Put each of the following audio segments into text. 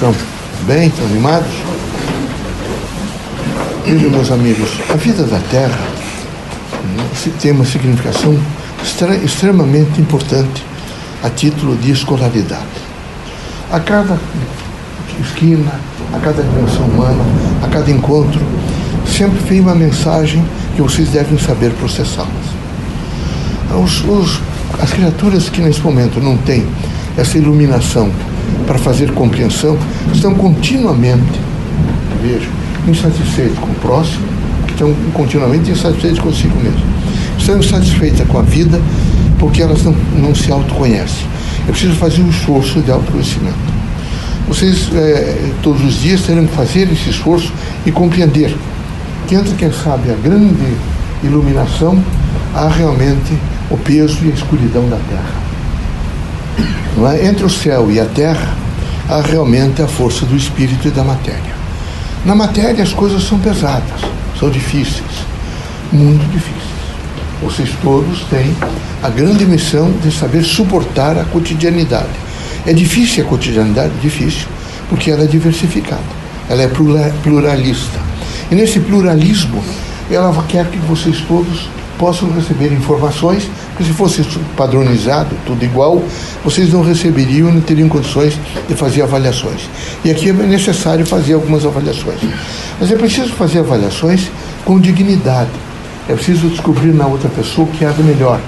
estão? Bem? Estão animados? Vejam, meus amigos, a vida da Terra né, tem uma significação extremamente importante a título de escolaridade. A cada esquina, a cada dimensão humana, a cada encontro, sempre vem uma mensagem que vocês devem saber processá-las. As criaturas que nesse momento não têm essa iluminação para fazer compreensão estão continuamente, vejo, insatisfeitos com o próximo, estão continuamente insatisfeitos consigo mesmo. Estão insatisfeitas com a vida porque elas não, não se autoconhecem. É preciso fazer um esforço de autoconhecimento. Vocês, é, todos os dias, terão que fazer esse esforço e compreender que, entre, quem sabe, a grande iluminação, há realmente o peso e a escuridão da Terra. É? Entre o céu e a Terra, há realmente a força do espírito e da matéria. Na matéria, as coisas são pesadas, são difíceis, muito difíceis. Vocês todos têm a grande missão de saber suportar a cotidianidade. É difícil a cotidianidade? Difícil, porque ela é diversificada, ela é pluralista. E nesse pluralismo, ela quer que vocês todos possam receber informações, porque se fosse padronizado, tudo igual, vocês não receberiam não teriam condições de fazer avaliações. E aqui é necessário fazer algumas avaliações. Mas é preciso fazer avaliações com dignidade. É preciso descobrir na outra pessoa o que há de melhor.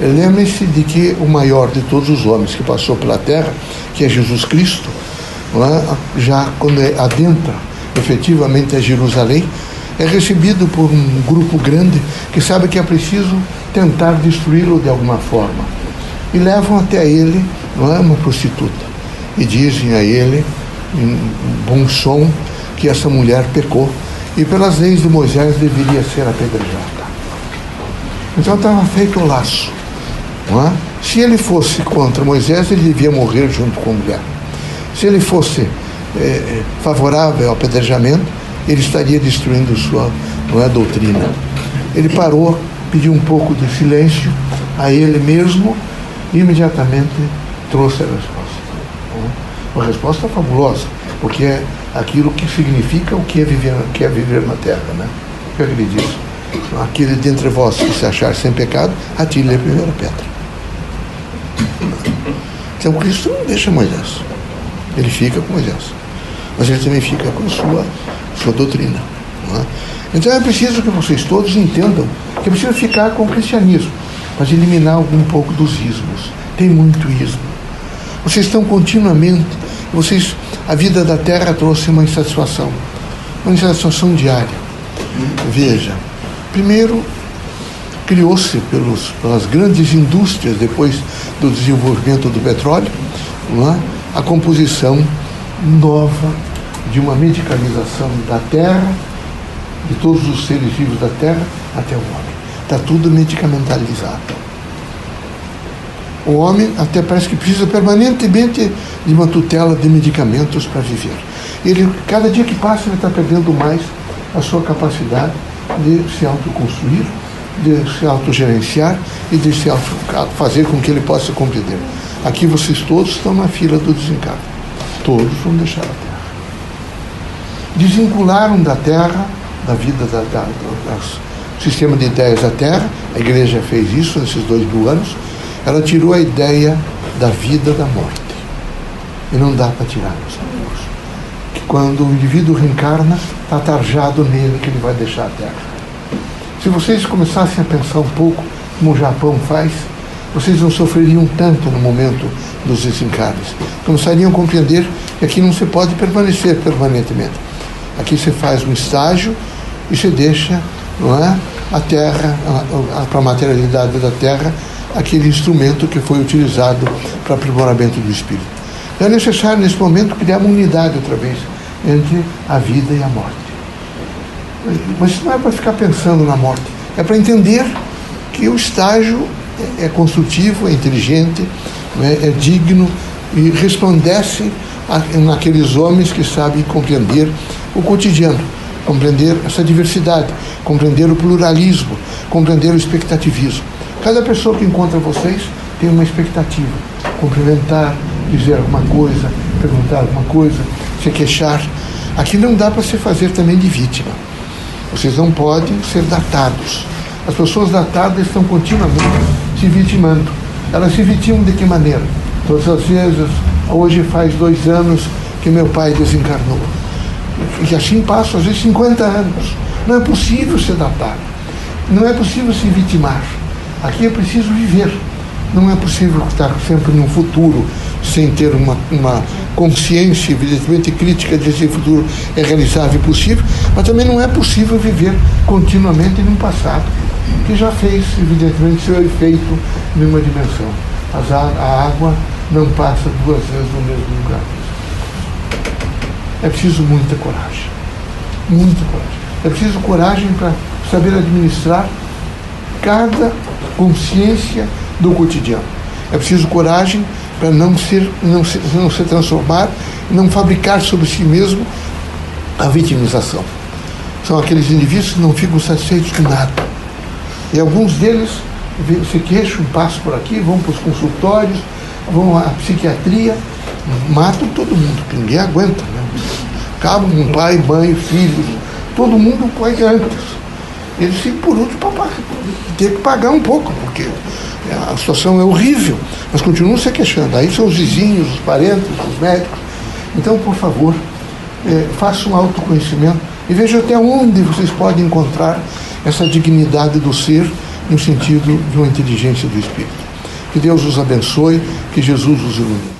Lembre-se de que o maior de todos os homens que passou pela terra, que é Jesus Cristo, é? já quando é adentra efetivamente a Jerusalém, é recebido por um grupo grande que sabe que é preciso tentar destruí-lo de alguma forma. E levam até ele não é, uma prostituta. E dizem a ele, em bom som, que essa mulher pecou e pelas leis de Moisés deveria ser apedrejada. Então estava feito o laço. É? Se ele fosse contra Moisés, ele devia morrer junto com a mulher. Se ele fosse é, favorável ao apedrejamento, ele estaria destruindo sua é, doutrina. Ele parou, pediu um pouco de silêncio a ele mesmo e imediatamente trouxe a resposta. Uma resposta fabulosa, porque é aquilo que significa o que é viver, que é viver na terra. Né? O que ele diz? Aquele dentre vós que se achar sem pecado, atire a primeira pedra. Então Cristo não deixa Moisés. Ele fica com Moisés. Mas ele também fica com a sua, sua doutrina. É? Então é preciso que vocês todos entendam que é preciso ficar com o cristianismo, mas eliminar algum pouco dos ismos. Tem muito ismo. Vocês estão continuamente, vocês, a vida da terra trouxe uma insatisfação, uma insatisfação diária. Veja, primeiro criou-se pelas grandes indústrias depois do desenvolvimento do petróleo, é? a composição nova de uma medicalização da terra, de todos os seres vivos da terra até o homem. Está tudo medicamentalizado. O homem até parece que precisa permanentemente de uma tutela de medicamentos para viver. Ele, cada dia que passa, ele está perdendo mais a sua capacidade de se autoconstruir, de se autogerenciar e de se auto fazer com que ele possa compreender. Aqui vocês todos estão na fila do desencargo. Todos vão deixar a Terra. Desvincularam da Terra, da vida da, da, do sistema de ideias da Terra, a igreja fez isso nesses dois mil anos, ela tirou a ideia da vida da morte. E não dá para tirar, meus amigos. Que quando o indivíduo reencarna, está tarjado nele que ele vai deixar a Terra. Se vocês começassem a pensar um pouco como o Japão faz, vocês não sofreriam tanto no momento dos desencarnes. Começariam a compreender que aqui não se pode permanecer permanentemente. Aqui você faz um estágio e você deixa não é, a terra, para a materialidade da terra, aquele instrumento que foi utilizado para aprimoramento do espírito. É necessário, nesse momento, criar uma unidade outra vez entre a vida e a morte. Mas isso não é para ficar pensando na morte, é para entender que o estágio é construtivo, é inteligente, é, é digno e resplandece naqueles homens que sabem compreender o cotidiano, compreender essa diversidade, compreender o pluralismo, compreender o expectativismo. Cada pessoa que encontra vocês tem uma expectativa, cumprimentar, dizer alguma coisa, perguntar alguma coisa, se queixar. Aqui não dá para se fazer também de vítima. Vocês não podem ser datados. As pessoas datadas estão continuamente se vitimando. Elas se vitimam de que maneira? Todas as vezes, hoje faz dois anos que meu pai desencarnou. E assim passam, às vezes, 50 anos. Não é possível ser datado. Não é possível se vitimar. Aqui é preciso viver. Não é possível estar sempre num futuro sem ter uma, uma consciência, evidentemente, crítica de esse futuro é realizável e possível, mas também não é possível viver continuamente num passado que já fez, evidentemente, seu efeito numa dimensão. As, a água não passa duas vezes no mesmo lugar. É preciso muita coragem. Muita coragem. É preciso coragem para saber administrar cada consciência do cotidiano. É preciso coragem para não, ser, não, se, não se transformar, não fabricar sobre si mesmo a vitimização. São aqueles indivíduos que não ficam satisfeitos com nada. E alguns deles se queixam, passam por aqui, vão para os consultórios, vão à psiquiatria, matam todo mundo, que ninguém aguenta. Né? Acabam com pai, mãe, filhos, todo mundo pode antes. Eles ficam por último para ter que pagar um pouco, porque a situação é horrível, mas continuam se queixando. Aí são os vizinhos, os parentes, os médicos. Então, por favor, é, façam um autoconhecimento e vejam até onde vocês podem encontrar essa dignidade do ser no sentido de uma inteligência do espírito. Que Deus os abençoe, que Jesus os ilumine.